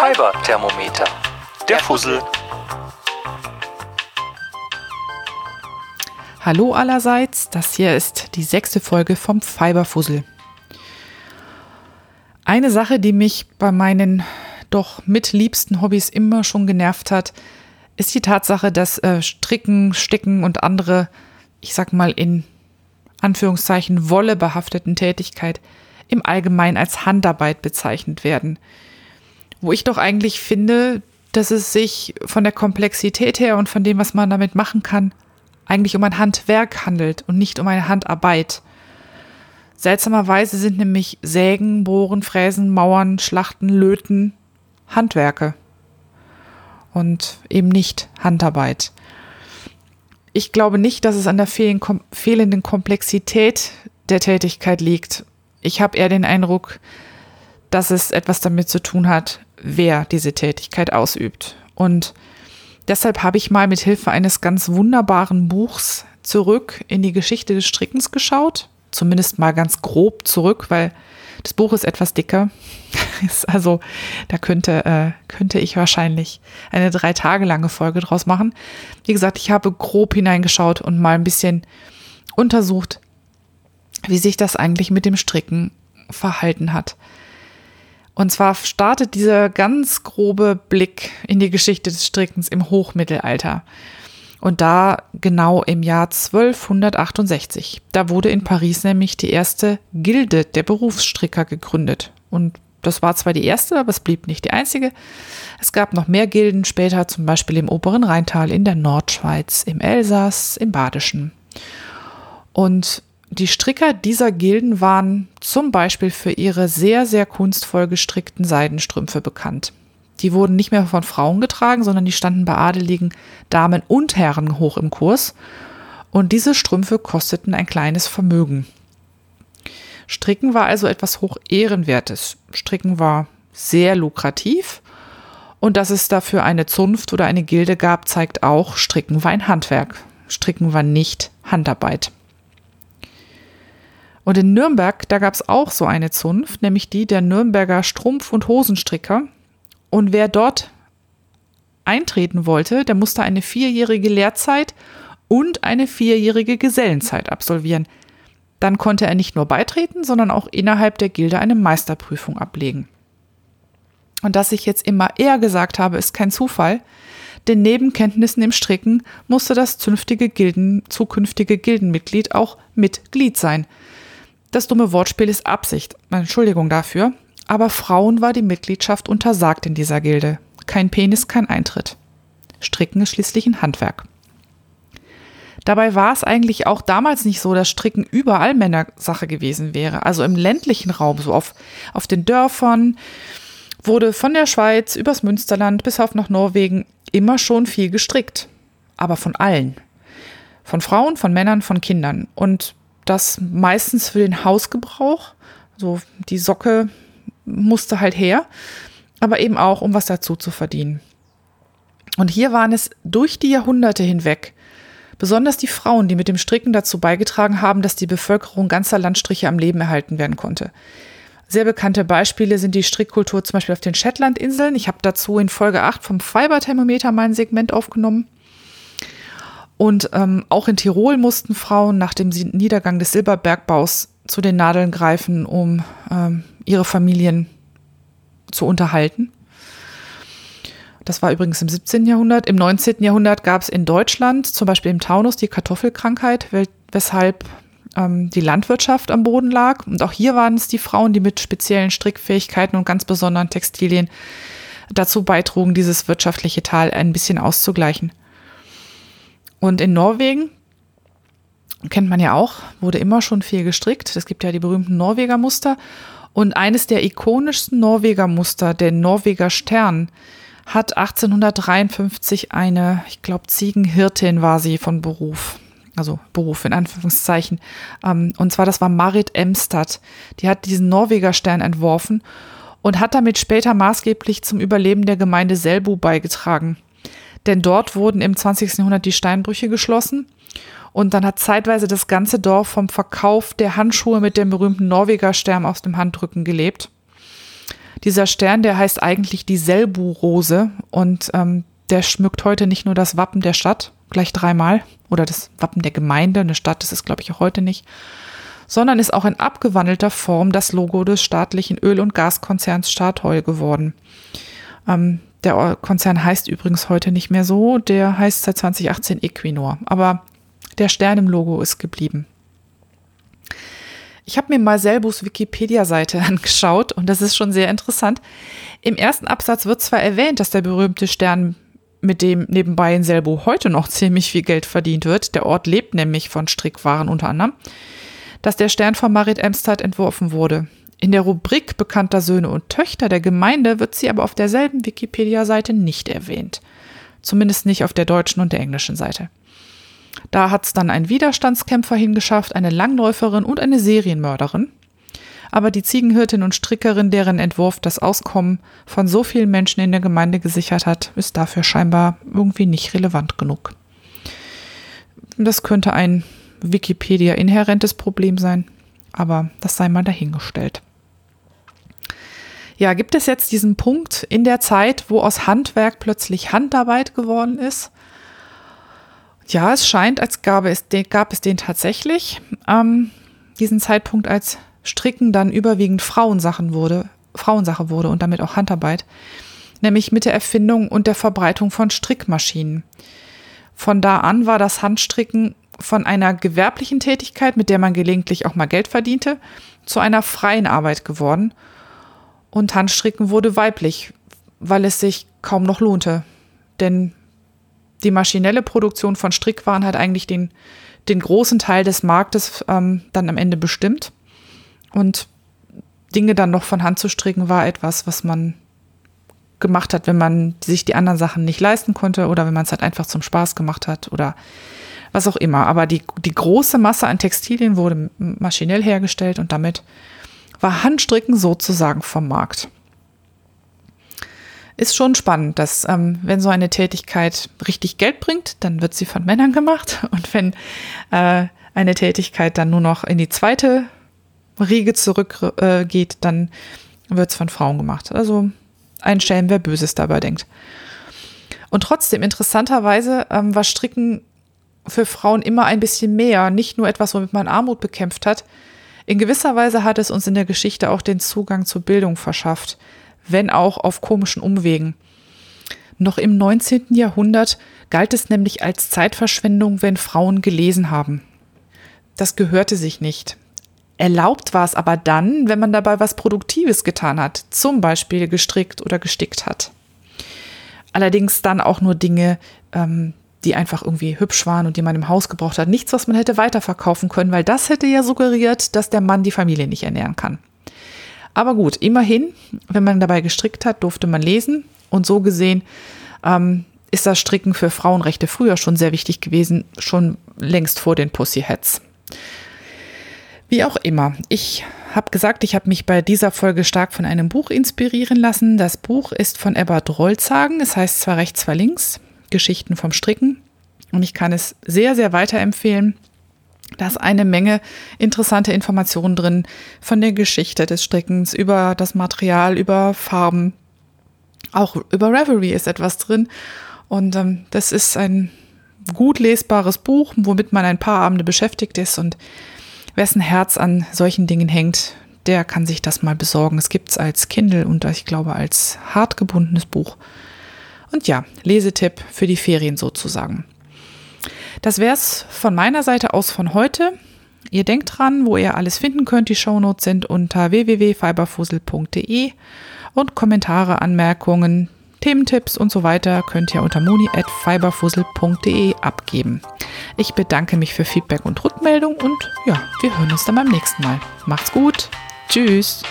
Fiber-Thermometer. Der Fussel. Hallo allerseits, das hier ist die sechste Folge vom Fiberfussel. Eine Sache, die mich bei meinen doch mitliebsten Hobbys immer schon genervt hat, ist die Tatsache, dass äh, Stricken, Sticken und andere, ich sag mal in Anführungszeichen Wolle behafteten Tätigkeit im Allgemeinen als Handarbeit bezeichnet werden. Wo ich doch eigentlich finde, dass es sich von der Komplexität her und von dem, was man damit machen kann, eigentlich um ein Handwerk handelt und nicht um eine Handarbeit. Seltsamerweise sind nämlich Sägen, Bohren, Fräsen, Mauern, Schlachten, Löten Handwerke und eben nicht Handarbeit. Ich glaube nicht, dass es an der fehlenden Komplexität der Tätigkeit liegt. Ich habe eher den Eindruck, dass es etwas damit zu tun hat, wer diese Tätigkeit ausübt. Und deshalb habe ich mal mit Hilfe eines ganz wunderbaren Buchs zurück in die Geschichte des Strickens geschaut. Zumindest mal ganz grob zurück, weil das Buch ist etwas dicker. also da könnte, äh, könnte ich wahrscheinlich eine drei Tage lange Folge draus machen. Wie gesagt, ich habe grob hineingeschaut und mal ein bisschen untersucht, wie sich das eigentlich mit dem Stricken verhalten hat. Und zwar startet dieser ganz grobe Blick in die Geschichte des Strickens im Hochmittelalter. Und da genau im Jahr 1268. Da wurde in Paris nämlich die erste Gilde der Berufsstricker gegründet. Und das war zwar die erste, aber es blieb nicht die einzige. Es gab noch mehr Gilden später, zum Beispiel im oberen Rheintal, in der Nordschweiz, im Elsass, im Badischen. Und die Stricker dieser Gilden waren zum Beispiel für ihre sehr, sehr kunstvoll gestrickten Seidenstrümpfe bekannt. Die wurden nicht mehr von Frauen getragen, sondern die standen bei adeligen Damen und Herren hoch im Kurs. Und diese Strümpfe kosteten ein kleines Vermögen. Stricken war also etwas hoch ehrenwertes. Stricken war sehr lukrativ. Und dass es dafür eine Zunft oder eine Gilde gab, zeigt auch, Stricken war ein Handwerk. Stricken war nicht Handarbeit. Und in Nürnberg, da gab es auch so eine Zunft, nämlich die der Nürnberger Strumpf- und Hosenstricker. Und wer dort eintreten wollte, der musste eine vierjährige Lehrzeit und eine vierjährige Gesellenzeit absolvieren. Dann konnte er nicht nur beitreten, sondern auch innerhalb der Gilde eine Meisterprüfung ablegen. Und dass ich jetzt immer eher gesagt habe, ist kein Zufall, denn neben Kenntnissen im Stricken musste das zünftige Gilden, zukünftige Gildenmitglied auch Mitglied sein. Das dumme Wortspiel ist Absicht, Entschuldigung dafür, aber Frauen war die Mitgliedschaft untersagt in dieser Gilde. Kein Penis, kein Eintritt. Stricken ist schließlich ein Handwerk. Dabei war es eigentlich auch damals nicht so, dass Stricken überall Männersache gewesen wäre. Also im ländlichen Raum, so auf, auf den Dörfern, wurde von der Schweiz übers Münsterland bis auf nach Norwegen immer schon viel gestrickt. Aber von allen. Von Frauen, von Männern, von Kindern. Und das meistens für den Hausgebrauch. So die Socke musste halt her, aber eben auch, um was dazu zu verdienen. Und hier waren es durch die Jahrhunderte hinweg besonders die Frauen, die mit dem Stricken dazu beigetragen haben, dass die Bevölkerung ganzer Landstriche am Leben erhalten werden konnte. Sehr bekannte Beispiele sind die Strickkultur zum Beispiel auf den Shetlandinseln. Ich habe dazu in Folge 8 vom Fiberthermometer mein Segment aufgenommen. Und ähm, auch in Tirol mussten Frauen nach dem Niedergang des Silberbergbaus zu den Nadeln greifen, um ähm, ihre Familien zu unterhalten. Das war übrigens im 17. Jahrhundert. Im 19. Jahrhundert gab es in Deutschland, zum Beispiel im Taunus, die Kartoffelkrankheit, weshalb ähm, die Landwirtschaft am Boden lag. Und auch hier waren es die Frauen, die mit speziellen Strickfähigkeiten und ganz besonderen Textilien dazu beitrugen, dieses wirtschaftliche Tal ein bisschen auszugleichen. Und in Norwegen kennt man ja auch, wurde immer schon viel gestrickt. Es gibt ja die berühmten Norweger Muster. Und eines der ikonischsten Norweger Muster, der Norweger Stern, hat 1853 eine, ich glaube, Ziegenhirtin war sie von Beruf. Also Beruf in Anführungszeichen. Ähm, und zwar, das war Marit Emstad. Die hat diesen Norweger Stern entworfen und hat damit später maßgeblich zum Überleben der Gemeinde Selbu beigetragen. Denn dort wurden im 20. Jahrhundert die Steinbrüche geschlossen und dann hat zeitweise das ganze Dorf vom Verkauf der Handschuhe mit dem berühmten Norweger Stern aus dem Handrücken gelebt. Dieser Stern, der heißt eigentlich die Selbu-Rose und ähm, der schmückt heute nicht nur das Wappen der Stadt, gleich dreimal, oder das Wappen der Gemeinde, eine Stadt ist es, glaube ich, auch heute nicht, sondern ist auch in abgewandelter Form das Logo des staatlichen Öl- und Gaskonzerns Statoil geworden. Ähm, der Konzern heißt übrigens heute nicht mehr so, der heißt seit 2018 Equinor, aber der Stern im Logo ist geblieben. Ich habe mir mal Selbus Wikipedia-Seite angeschaut und das ist schon sehr interessant. Im ersten Absatz wird zwar erwähnt, dass der berühmte Stern mit dem nebenbei in Selbo heute noch ziemlich viel Geld verdient wird. Der Ort lebt nämlich von Strickwaren unter anderem, dass der Stern von Marit Emstad entworfen wurde. In der Rubrik bekannter Söhne und Töchter der Gemeinde wird sie aber auf derselben Wikipedia-Seite nicht erwähnt. Zumindest nicht auf der deutschen und der englischen Seite. Da hat es dann ein Widerstandskämpfer hingeschafft, eine Langläuferin und eine Serienmörderin aber die Ziegenhirtin und Strickerin, deren Entwurf das Auskommen von so vielen Menschen in der Gemeinde gesichert hat, ist dafür scheinbar irgendwie nicht relevant genug. Das könnte ein Wikipedia-inhärentes Problem sein, aber das sei mal dahingestellt. Ja, gibt es jetzt diesen Punkt in der Zeit, wo aus Handwerk plötzlich Handarbeit geworden ist? Ja, es scheint, als gab es den, gab es den tatsächlich. Ähm, diesen Zeitpunkt, als Stricken dann überwiegend Frauensachen wurde, Frauensache wurde und damit auch Handarbeit, nämlich mit der Erfindung und der Verbreitung von Strickmaschinen. Von da an war das Handstricken von einer gewerblichen Tätigkeit, mit der man gelegentlich auch mal Geld verdiente, zu einer freien Arbeit geworden. Und Handstricken wurde weiblich, weil es sich kaum noch lohnte. Denn die maschinelle Produktion von Strickwaren hat eigentlich den, den großen Teil des Marktes ähm, dann am Ende bestimmt. Und Dinge dann noch von Hand zu stricken war etwas, was man gemacht hat, wenn man sich die anderen Sachen nicht leisten konnte oder wenn man es halt einfach zum Spaß gemacht hat oder was auch immer. Aber die, die große Masse an Textilien wurde maschinell hergestellt und damit war Handstricken sozusagen vom Markt. Ist schon spannend, dass ähm, wenn so eine Tätigkeit richtig Geld bringt, dann wird sie von Männern gemacht und wenn äh, eine Tätigkeit dann nur noch in die zweite Riege zurückgeht, äh, dann wird es von Frauen gemacht. Also ein Schelm, wer Böses dabei denkt. Und trotzdem, interessanterweise ähm, war Stricken für Frauen immer ein bisschen mehr, nicht nur etwas, womit man Armut bekämpft hat. In gewisser Weise hat es uns in der Geschichte auch den Zugang zur Bildung verschafft, wenn auch auf komischen Umwegen. Noch im 19. Jahrhundert galt es nämlich als Zeitverschwendung, wenn Frauen gelesen haben. Das gehörte sich nicht. Erlaubt war es aber dann, wenn man dabei was Produktives getan hat, zum Beispiel gestrickt oder gestickt hat. Allerdings dann auch nur Dinge, ähm, die einfach irgendwie hübsch waren und die man im Haus gebraucht hat. Nichts, was man hätte weiterverkaufen können, weil das hätte ja suggeriert, dass der Mann die Familie nicht ernähren kann. Aber gut, immerhin, wenn man dabei gestrickt hat, durfte man lesen. Und so gesehen ähm, ist das Stricken für Frauenrechte früher schon sehr wichtig gewesen, schon längst vor den Pussyhats. Wie auch immer, ich habe gesagt, ich habe mich bei dieser Folge stark von einem Buch inspirieren lassen. Das Buch ist von Ebbert Rolzhagen, es heißt zwar rechts, zwar links, Geschichten vom Stricken. Und ich kann es sehr, sehr weiterempfehlen. Da ist eine Menge interessante Informationen drin von der Geschichte des Strickens, über das Material, über Farben. Auch über Reverie ist etwas drin. Und ähm, das ist ein gut lesbares Buch, womit man ein paar Abende beschäftigt ist und wessen Herz an solchen Dingen hängt, der kann sich das mal besorgen. Es gibt es als Kindle und ich glaube als hartgebundenes Buch. Und ja, Lesetipp für die Ferien sozusagen. Das wäre es von meiner Seite aus von heute. Ihr denkt dran, wo ihr alles finden könnt. Die Shownotes sind unter www.fiberfussel.de und Kommentare, Anmerkungen, Thementipps und so weiter könnt ihr unter moni.fiberfussel.de abgeben. Ich bedanke mich für Feedback und Rückmeldung und ja, wir hören uns dann beim nächsten Mal. Macht's gut. Tschüss.